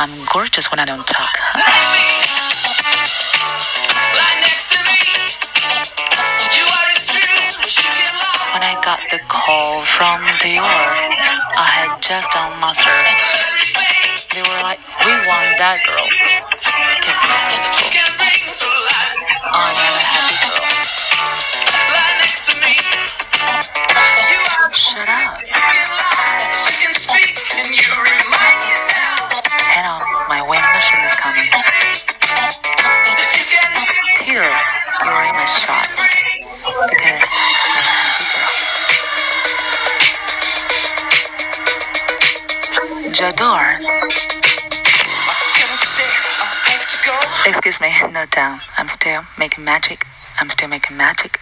I'm gorgeous when I don't talk. When I got the call from Dior, I had just done Monster. They were like, "We want that girl," J'adore. Excuse me, no down. I'm still making magic. I'm still making magic.